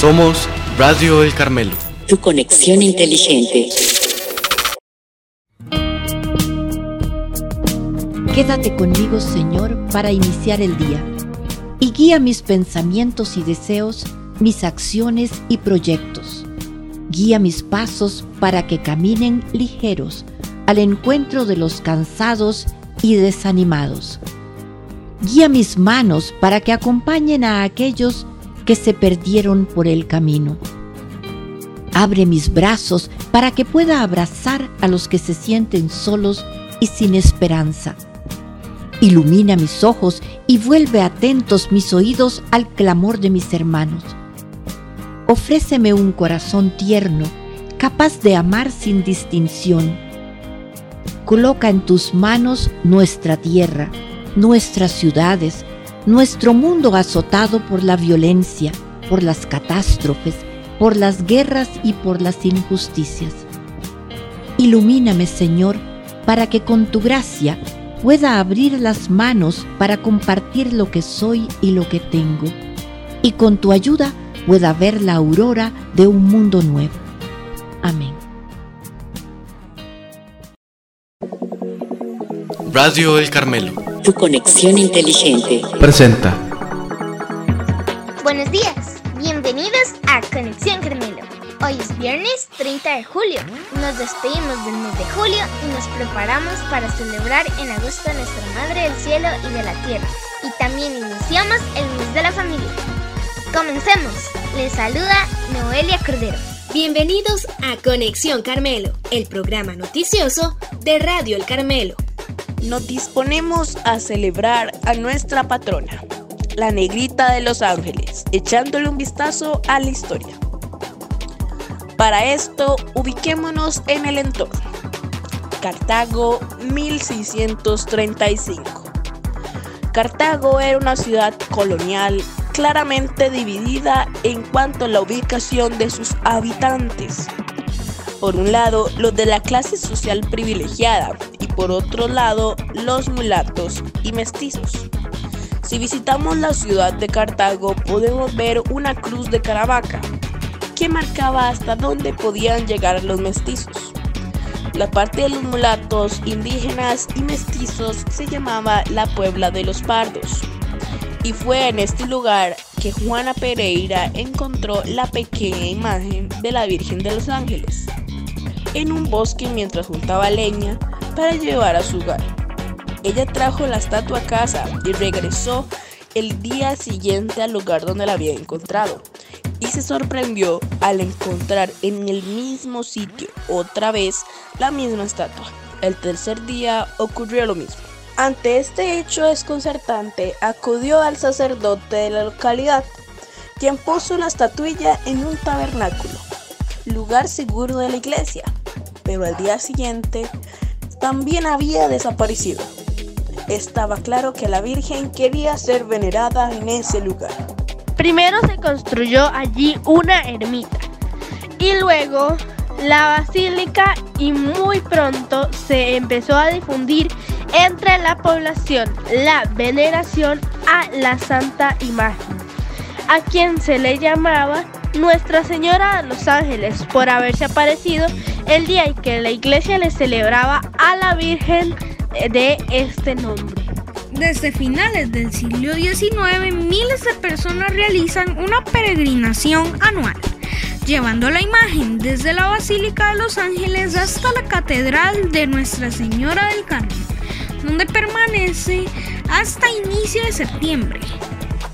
Somos Radio El Carmelo. Tu conexión inteligente. Quédate conmigo, Señor, para iniciar el día y guía mis pensamientos y deseos, mis acciones y proyectos. Guía mis pasos para que caminen ligeros al encuentro de los cansados y desanimados. Guía mis manos para que acompañen a aquellos que se perdieron por el camino. Abre mis brazos para que pueda abrazar a los que se sienten solos y sin esperanza. Ilumina mis ojos y vuelve atentos mis oídos al clamor de mis hermanos. Ofréceme un corazón tierno, capaz de amar sin distinción. Coloca en tus manos nuestra tierra, nuestras ciudades, nuestro mundo azotado por la violencia, por las catástrofes, por las guerras y por las injusticias. Ilumíname, Señor, para que con tu gracia pueda abrir las manos para compartir lo que soy y lo que tengo, y con tu ayuda pueda ver la aurora de un mundo nuevo. Amén. Radio El Carmelo. Tu conexión inteligente. Presenta. Buenos días, bienvenidos a Conexión Carmelo. Hoy es viernes 30 de julio. Nos despedimos del mes de julio y nos preparamos para celebrar en agosto a nuestra Madre del Cielo y de la Tierra. Y también iniciamos el mes de la familia. Comencemos. Les saluda Noelia Cordero. Bienvenidos a Conexión Carmelo, el programa noticioso de Radio El Carmelo. Nos disponemos a celebrar a nuestra patrona, la negrita de los ángeles, echándole un vistazo a la historia. Para esto, ubiquémonos en el entorno. Cartago 1635. Cartago era una ciudad colonial claramente dividida en cuanto a la ubicación de sus habitantes. Por un lado, los de la clase social privilegiada por otro lado, los mulatos y mestizos. Si visitamos la ciudad de Cartago, podemos ver una cruz de Caravaca que marcaba hasta dónde podían llegar los mestizos. La parte de los mulatos, indígenas y mestizos se llamaba la Puebla de los Pardos. Y fue en este lugar que Juana Pereira encontró la pequeña imagen de la Virgen de los Ángeles en un bosque mientras juntaba leña para llevar a su hogar. Ella trajo la estatua a casa y regresó el día siguiente al lugar donde la había encontrado y se sorprendió al encontrar en el mismo sitio otra vez la misma estatua. El tercer día ocurrió lo mismo. Ante este hecho desconcertante, acudió al sacerdote de la localidad, quien puso la estatuilla en un tabernáculo, lugar seguro de la iglesia, pero al día siguiente también había desaparecido. Estaba claro que la Virgen quería ser venerada en ese lugar. Primero se construyó allí una ermita y luego la basílica y muy pronto se empezó a difundir entre la población la veneración a la Santa Imagen, a quien se le llamaba Nuestra Señora de los Ángeles por haberse aparecido el día en que la iglesia le celebraba a la Virgen de este nombre. Desde finales del siglo XIX, miles de personas realizan una peregrinación anual, llevando la imagen desde la Basílica de los Ángeles hasta la Catedral de Nuestra Señora del Carmen, donde permanece hasta inicio de septiembre,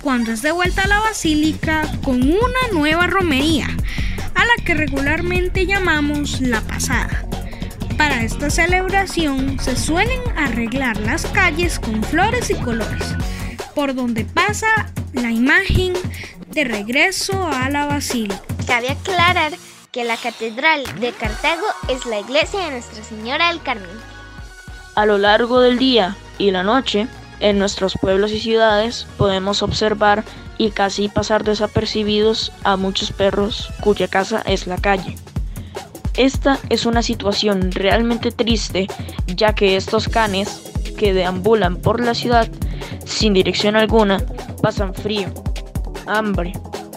cuando es devuelta a la Basílica con una nueva romería, a la que regularmente llamamos la pasada. Para esta celebración se suelen arreglar las calles con flores y colores, por donde pasa la imagen de regreso a la basílica. Cabe aclarar que la Catedral de Cartago es la iglesia de Nuestra Señora del Carmen. A lo largo del día y la noche, en nuestros pueblos y ciudades podemos observar y casi pasar desapercibidos a muchos perros cuya casa es la calle. Esta es una situación realmente triste, ya que estos canes que deambulan por la ciudad sin dirección alguna pasan frío, hambre,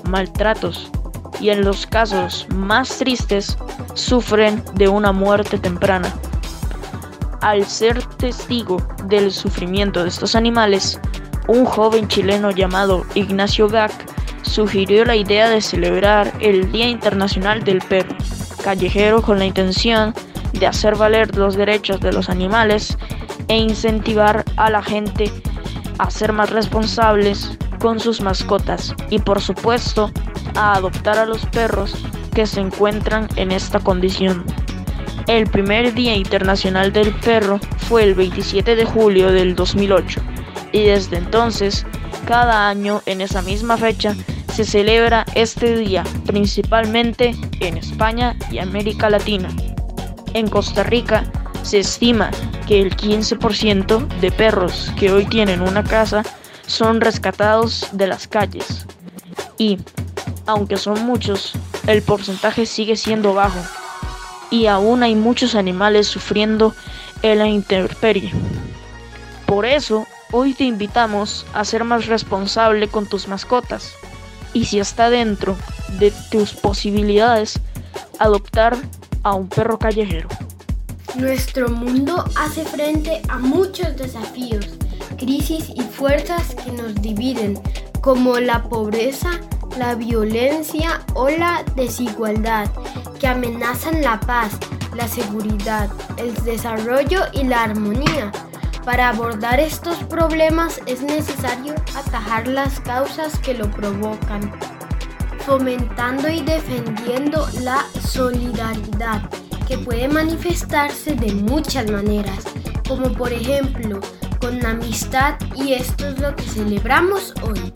maltratos y en los casos más tristes sufren de una muerte temprana. Al ser testigo del sufrimiento de estos animales, un joven chileno llamado Ignacio Gac sugirió la idea de celebrar el Día Internacional del Perro Callejero con la intención de hacer valer los derechos de los animales e incentivar a la gente a ser más responsables con sus mascotas y por supuesto a adoptar a los perros que se encuentran en esta condición. El primer Día Internacional del Perro fue el 27 de julio del 2008 y desde entonces, cada año en esa misma fecha, se celebra este día principalmente en España y América Latina. En Costa Rica se estima que el 15% de perros que hoy tienen una casa son rescatados de las calles. Y, aunque son muchos, el porcentaje sigue siendo bajo. Y aún hay muchos animales sufriendo en la intemperie. Por eso, hoy te invitamos a ser más responsable con tus mascotas. Y si está dentro de tus posibilidades, adoptar a un perro callejero. Nuestro mundo hace frente a muchos desafíos, crisis y fuerzas que nos dividen, como la pobreza, la violencia o la desigualdad, que amenazan la paz, la seguridad, el desarrollo y la armonía. Para abordar estos problemas es necesario atajar las causas que lo provocan, fomentando y defendiendo la solidaridad que puede manifestarse de muchas maneras, como por ejemplo con amistad y esto es lo que celebramos hoy.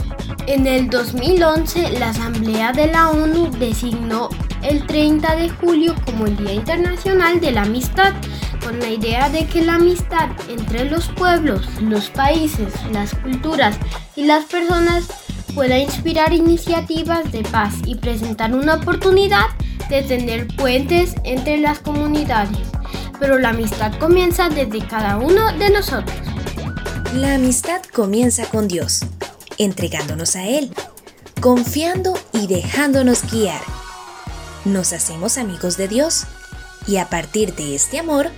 En el 2011 la Asamblea de la ONU designó el 30 de julio como el Día Internacional de la Amistad, con la idea de que la amistad entre los pueblos, los países, las culturas y las personas pueda inspirar iniciativas de paz y presentar una oportunidad de tener puentes entre las comunidades, pero la amistad comienza desde cada uno de nosotros. La amistad comienza con Dios, entregándonos a Él, confiando y dejándonos guiar. Nos hacemos amigos de Dios y a partir de este amor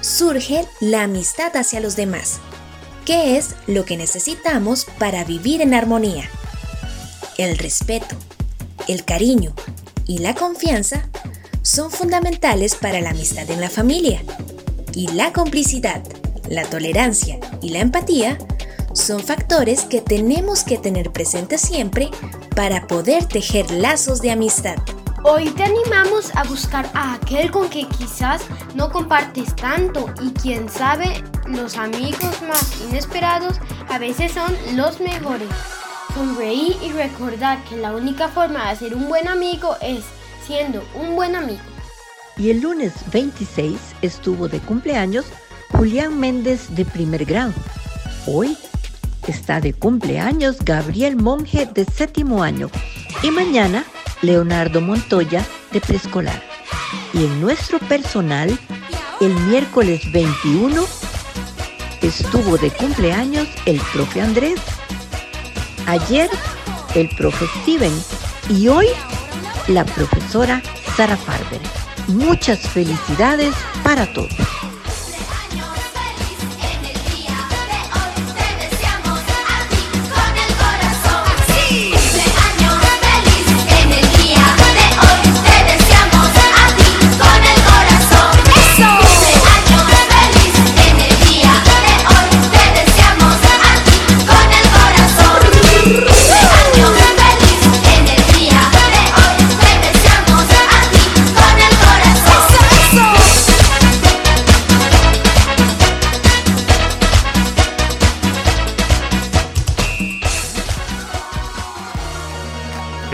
surge la amistad hacia los demás, que es lo que necesitamos para vivir en armonía. El respeto, el cariño y la confianza son fundamentales para la amistad en la familia. Y la complicidad, la tolerancia y la empatía son factores que tenemos que tener presentes siempre para poder tejer lazos de amistad. Hoy te animamos a buscar a aquel con que quizás no compartes tanto y quien sabe, los amigos más inesperados a veces son los mejores sonreír y recordar que la única forma de ser un buen amigo es siendo un buen amigo. Y el lunes 26 estuvo de cumpleaños Julián Méndez de primer grado. Hoy está de cumpleaños Gabriel Monge de séptimo año y mañana Leonardo Montoya de preescolar. Y en nuestro personal, el miércoles 21 estuvo de cumpleaños el profe Andrés Ayer el profe Steven y hoy la profesora Sara Farber. Muchas felicidades para todos.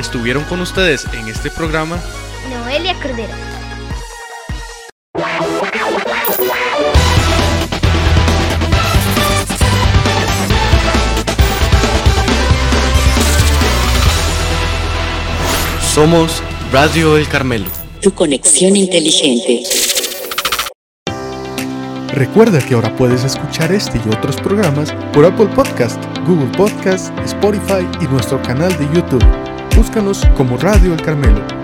Estuvieron con ustedes en este programa Noelia Cordero. Somos Radio El Carmelo. Tu conexión inteligente. Recuerda que ahora puedes escuchar este y otros programas por Apple Podcast, Google Podcast, Spotify y nuestro canal de YouTube. Búscanos como Radio El Carmelo.